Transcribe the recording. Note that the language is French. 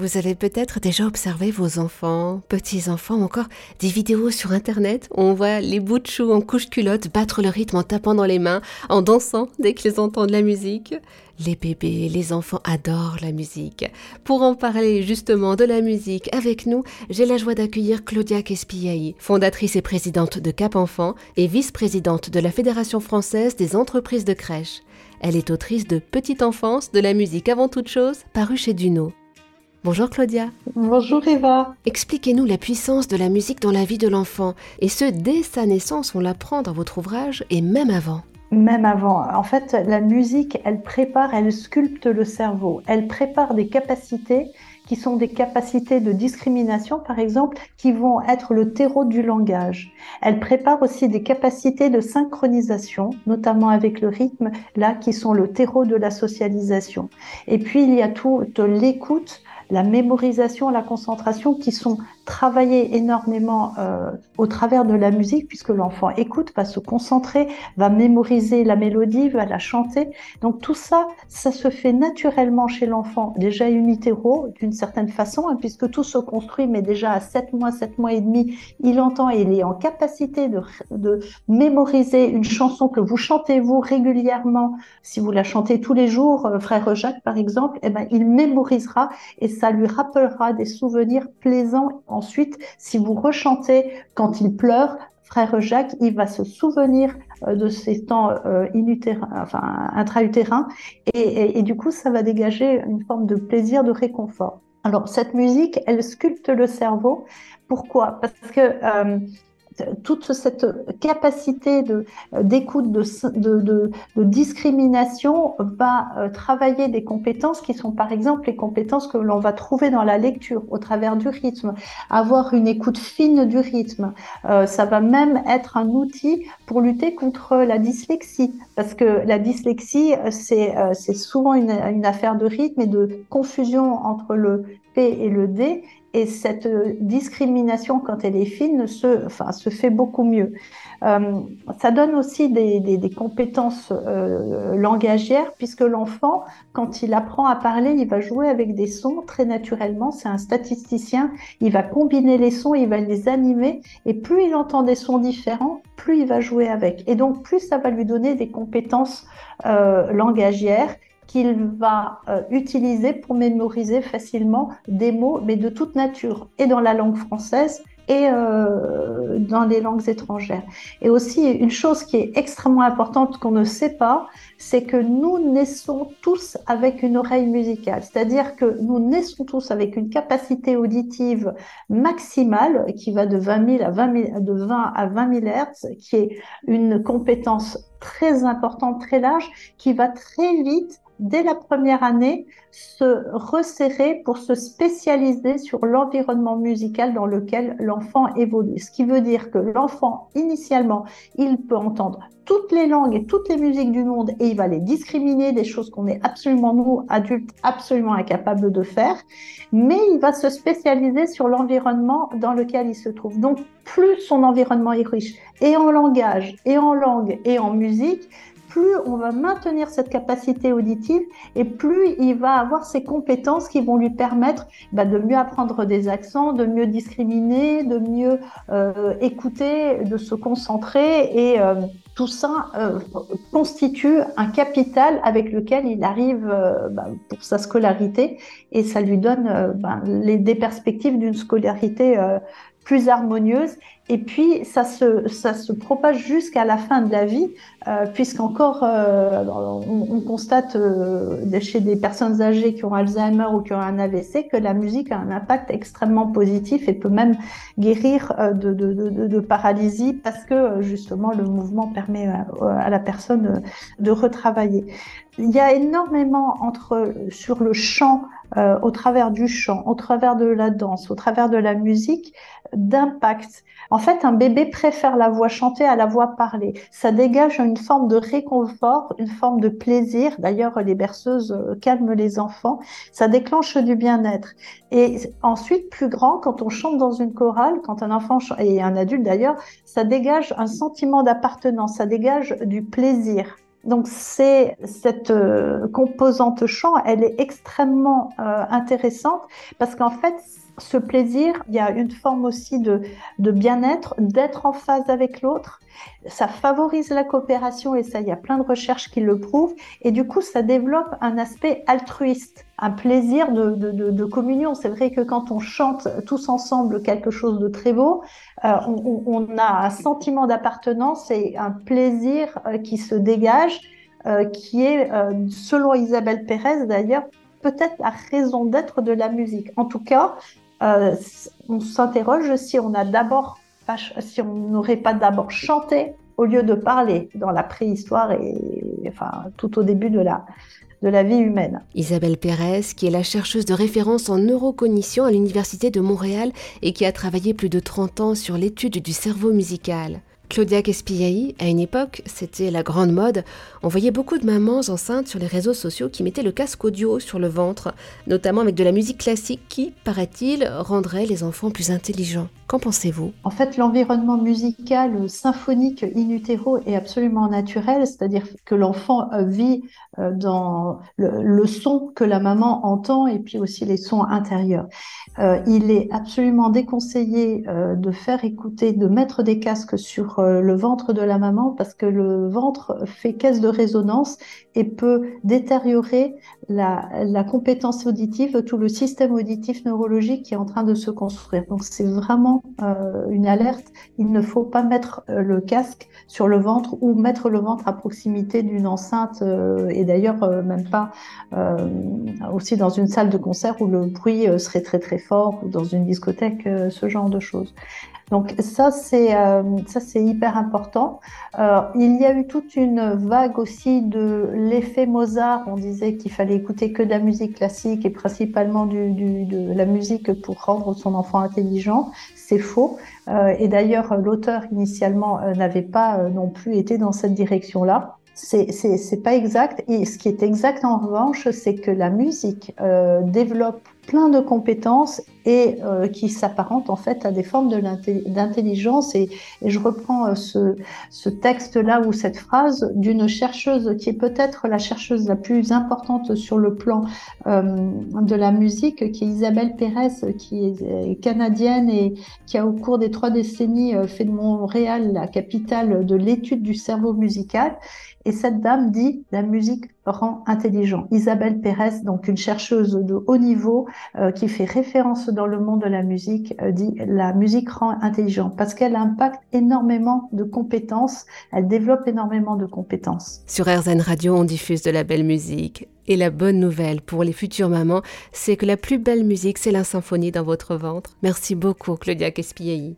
Vous avez peut-être déjà observé vos enfants, petits-enfants encore des vidéos sur Internet où on voit les bouts de choux en couche-culotte battre le rythme en tapant dans les mains, en dansant dès qu'ils entendent la musique. Les bébés, les enfants adorent la musique. Pour en parler justement de la musique avec nous, j'ai la joie d'accueillir Claudia Kespiaï, fondatrice et présidente de Cap Enfant et vice-présidente de la Fédération française des entreprises de crèche. Elle est autrice de Petite enfance, de la musique avant toute chose, paru chez Duno. Bonjour Claudia. Bonjour Eva. Expliquez-nous la puissance de la musique dans la vie de l'enfant, et ce dès sa naissance, on l'apprend dans votre ouvrage, et même avant. Même avant. En fait, la musique, elle prépare, elle sculpte le cerveau, elle prépare des capacités qui sont des capacités de discrimination, par exemple, qui vont être le terreau du langage. Elle prépare aussi des capacités de synchronisation, notamment avec le rythme, là, qui sont le terreau de la socialisation. Et puis, il y a tout l'écoute, la mémorisation, la concentration qui sont travaillées énormément euh, au travers de la musique puisque l'enfant écoute, va se concentrer, va mémoriser la mélodie, va la chanter. Donc tout ça, ça se fait naturellement chez l'enfant, déjà in utero d'une certaine façon, hein, puisque tout se construit, mais déjà à 7 mois, 7 mois et demi, il entend et il est en capacité de, de mémoriser une chanson que vous chantez vous régulièrement. Si vous la chantez tous les jours, euh, frère Jacques par exemple, eh ben, il mémorisera et ça lui rappellera des souvenirs plaisants. Ensuite, si vous rechantez quand il pleure, frère Jacques, il va se souvenir euh, de ces temps euh, intra-utérins, et, et, du coup, ça va dégager une forme de plaisir, de réconfort. Alors, cette musique, elle sculpte le cerveau. Pourquoi? Parce que euh, toute cette capacité de d'écoute, de, discrimination va euh, travailler des compétences qui sont par exemple les compétences que l'on va trouver dans la lecture au travers du rythme, avoir une écoute fine du rythme. Euh, ça va même être un outil pour lutter contre la dyslexie, parce que la dyslexie, c'est euh, souvent une affaire de rythme et de confusion entre le P et le D, et cette discrimination, quand elle est fine, se, enfin, se fait beaucoup mieux. Euh, ça donne aussi des, des, des compétences euh, langagières, puisque l'enfant, quand il apprend à parler, il va jouer avec des sons très naturellement. C'est un statisticien, il va combiner les sons, il va les animer, et plus il entend des sons différents, plus il va jouer avec. Et donc, plus ça va lui donner des compétences euh, langagières qu'il va euh, utiliser pour mémoriser facilement des mots, mais de toute nature, et dans la langue française et euh, dans les langues étrangères. Et aussi, une chose qui est extrêmement importante qu'on ne sait pas, c'est que nous naissons tous avec une oreille musicale. C'est-à-dire que nous naissons tous avec une capacité auditive maximale qui va de 20 000 à 20 de 20 à 20 000 Hz, qui est une compétence très importante, très large, qui va très vite dès la première année, se resserrer pour se spécialiser sur l'environnement musical dans lequel l'enfant évolue. Ce qui veut dire que l'enfant, initialement, il peut entendre toutes les langues et toutes les musiques du monde et il va les discriminer, des choses qu'on est absolument, nous, adultes, absolument incapables de faire, mais il va se spécialiser sur l'environnement dans lequel il se trouve. Donc, plus son environnement est riche, et en langage, et en langue, et en musique, plus on va maintenir cette capacité auditive et plus il va avoir ces compétences qui vont lui permettre bah, de mieux apprendre des accents, de mieux discriminer, de mieux euh, écouter, de se concentrer et euh, tout ça euh, constitue un capital avec lequel il arrive bah, pour sa scolarité et ça lui donne bah, des perspectives d'une scolarité plus harmonieuse. Et puis, ça se, ça se propage jusqu'à la fin de la vie, euh, puisqu'encore, euh, on, constate euh, chez des personnes âgées qui ont Alzheimer ou qui ont un AVC que la musique a un impact extrêmement positif et peut même guérir euh, de, de, paralysie parce que justement le mouvement permet à la personne de retravailler. Il y a énormément entre sur le chant, euh, au travers du chant, au travers de la danse, au travers de la musique, d'impact. En fait, un bébé préfère la voix chantée à la voix parlée. Ça dégage une forme de réconfort, une forme de plaisir. D'ailleurs, les berceuses euh, calment les enfants. Ça déclenche du bien-être. Et ensuite, plus grand, quand on chante dans une chorale, quand un enfant et un adulte d'ailleurs, ça dégage un sentiment d'appartenance, ça dégage du plaisir Donc cette euh, composante chant, elle est extrêmement euh, intéressante parce qu'en fait, ce plaisir, il y a une forme aussi de, bien-être, d'être en phase avec l'autre. Ça favorise la coopération et ça, il y a plein de recherches qui le prouvent. Et du coup, ça développe un aspect altruiste, un plaisir de, communion. C'est vrai que quand on chante tous ensemble quelque chose de très beau, euh, on, a un sentiment d'appartenance et un plaisir euh, qui se dégage, euh, qui est, selon Isabelle Pérez d'ailleurs, peut-être la raison d'être de la musique. En tout cas, euh, on s'interroge si on si on n'aurait pas d'abord chanté au lieu de parler dans la préhistoire et enfin tout au début de la de la vie humaine. Isabelle Pérez, qui est la chercheuse de référence en neurocognition à l'Université de Montréal et qui a travaillé plus de 30 ans sur l'étude du cerveau musical. Claudia Caspillaï, à une époque, c'était la grande mode. On voyait beaucoup de mamans enceintes sur les réseaux sociaux qui mettaient le casque audio sur le ventre, notamment avec de la musique classique qui, paraît-il, rendrait les enfants plus intelligents. Qu'en pensez-vous? En fait, l'environnement musical symphonique in utero est absolument naturel, c'est-à-dire que l'enfant euh, vit euh, dans le, son que la maman entend et puis aussi les sons intérieurs. Euh, il est absolument déconseillé de faire écouter, de mettre des casques sur le ventre de la maman parce que le ventre fait caisse de résonance et peut détériorer la, compétence auditive, tout le système auditif neurologique qui est en train de se construire. Donc c'est vraiment euh, une alerte, il ne faut pas mettre euh, le casque sur le ventre ou mettre le ventre à proximité d'une enceinte euh, et d'ailleurs même pas aussi dans une salle de concert où le bruit serait très très fort ou dans une discothèque, ce genre de choses. Donc ça c'est euh, hyper important. Euh, il y a eu toute une vague aussi de l'effet Mozart. On disait qu'il fallait écouter que de la musique classique et principalement du, du, de la musique pour rendre son enfant intelligent. C'est faux. Euh, et d'ailleurs l'auteur initialement euh, n'avait pas euh, non plus été dans cette direction-là. C'est pas exact. Et ce qui est exact en revanche, c'est que la musique euh, développe plein de compétences et euh, qui s'apparentent en fait à des formes d'intelligence. Et, et, je reprends euh, ce, ce texte-là ou cette phrase d'une chercheuse qui est peut-être la chercheuse la plus importante sur le plan euh, de la musique, qui est Isabelle Pérez, qui est canadienne et qui a au cours des trois décennies fait de Montréal la capitale de l'étude du cerveau musical. Et cette dame dit la musique rend intelligent. Isabelle Pérez, donc une chercheuse de haut niveau euh, qui fait référence dans le monde de la musique, euh, dit la musique rend intelligent parce qu'elle impacte énormément de compétences, elle développe énormément de compétences. Sur RZN Radio, on diffuse de la belle musique. Et la bonne nouvelle pour les futures mamans, c'est que la plus belle musique, c'est la symphonie dans votre ventre. Merci beaucoup, Claudia Kespiei.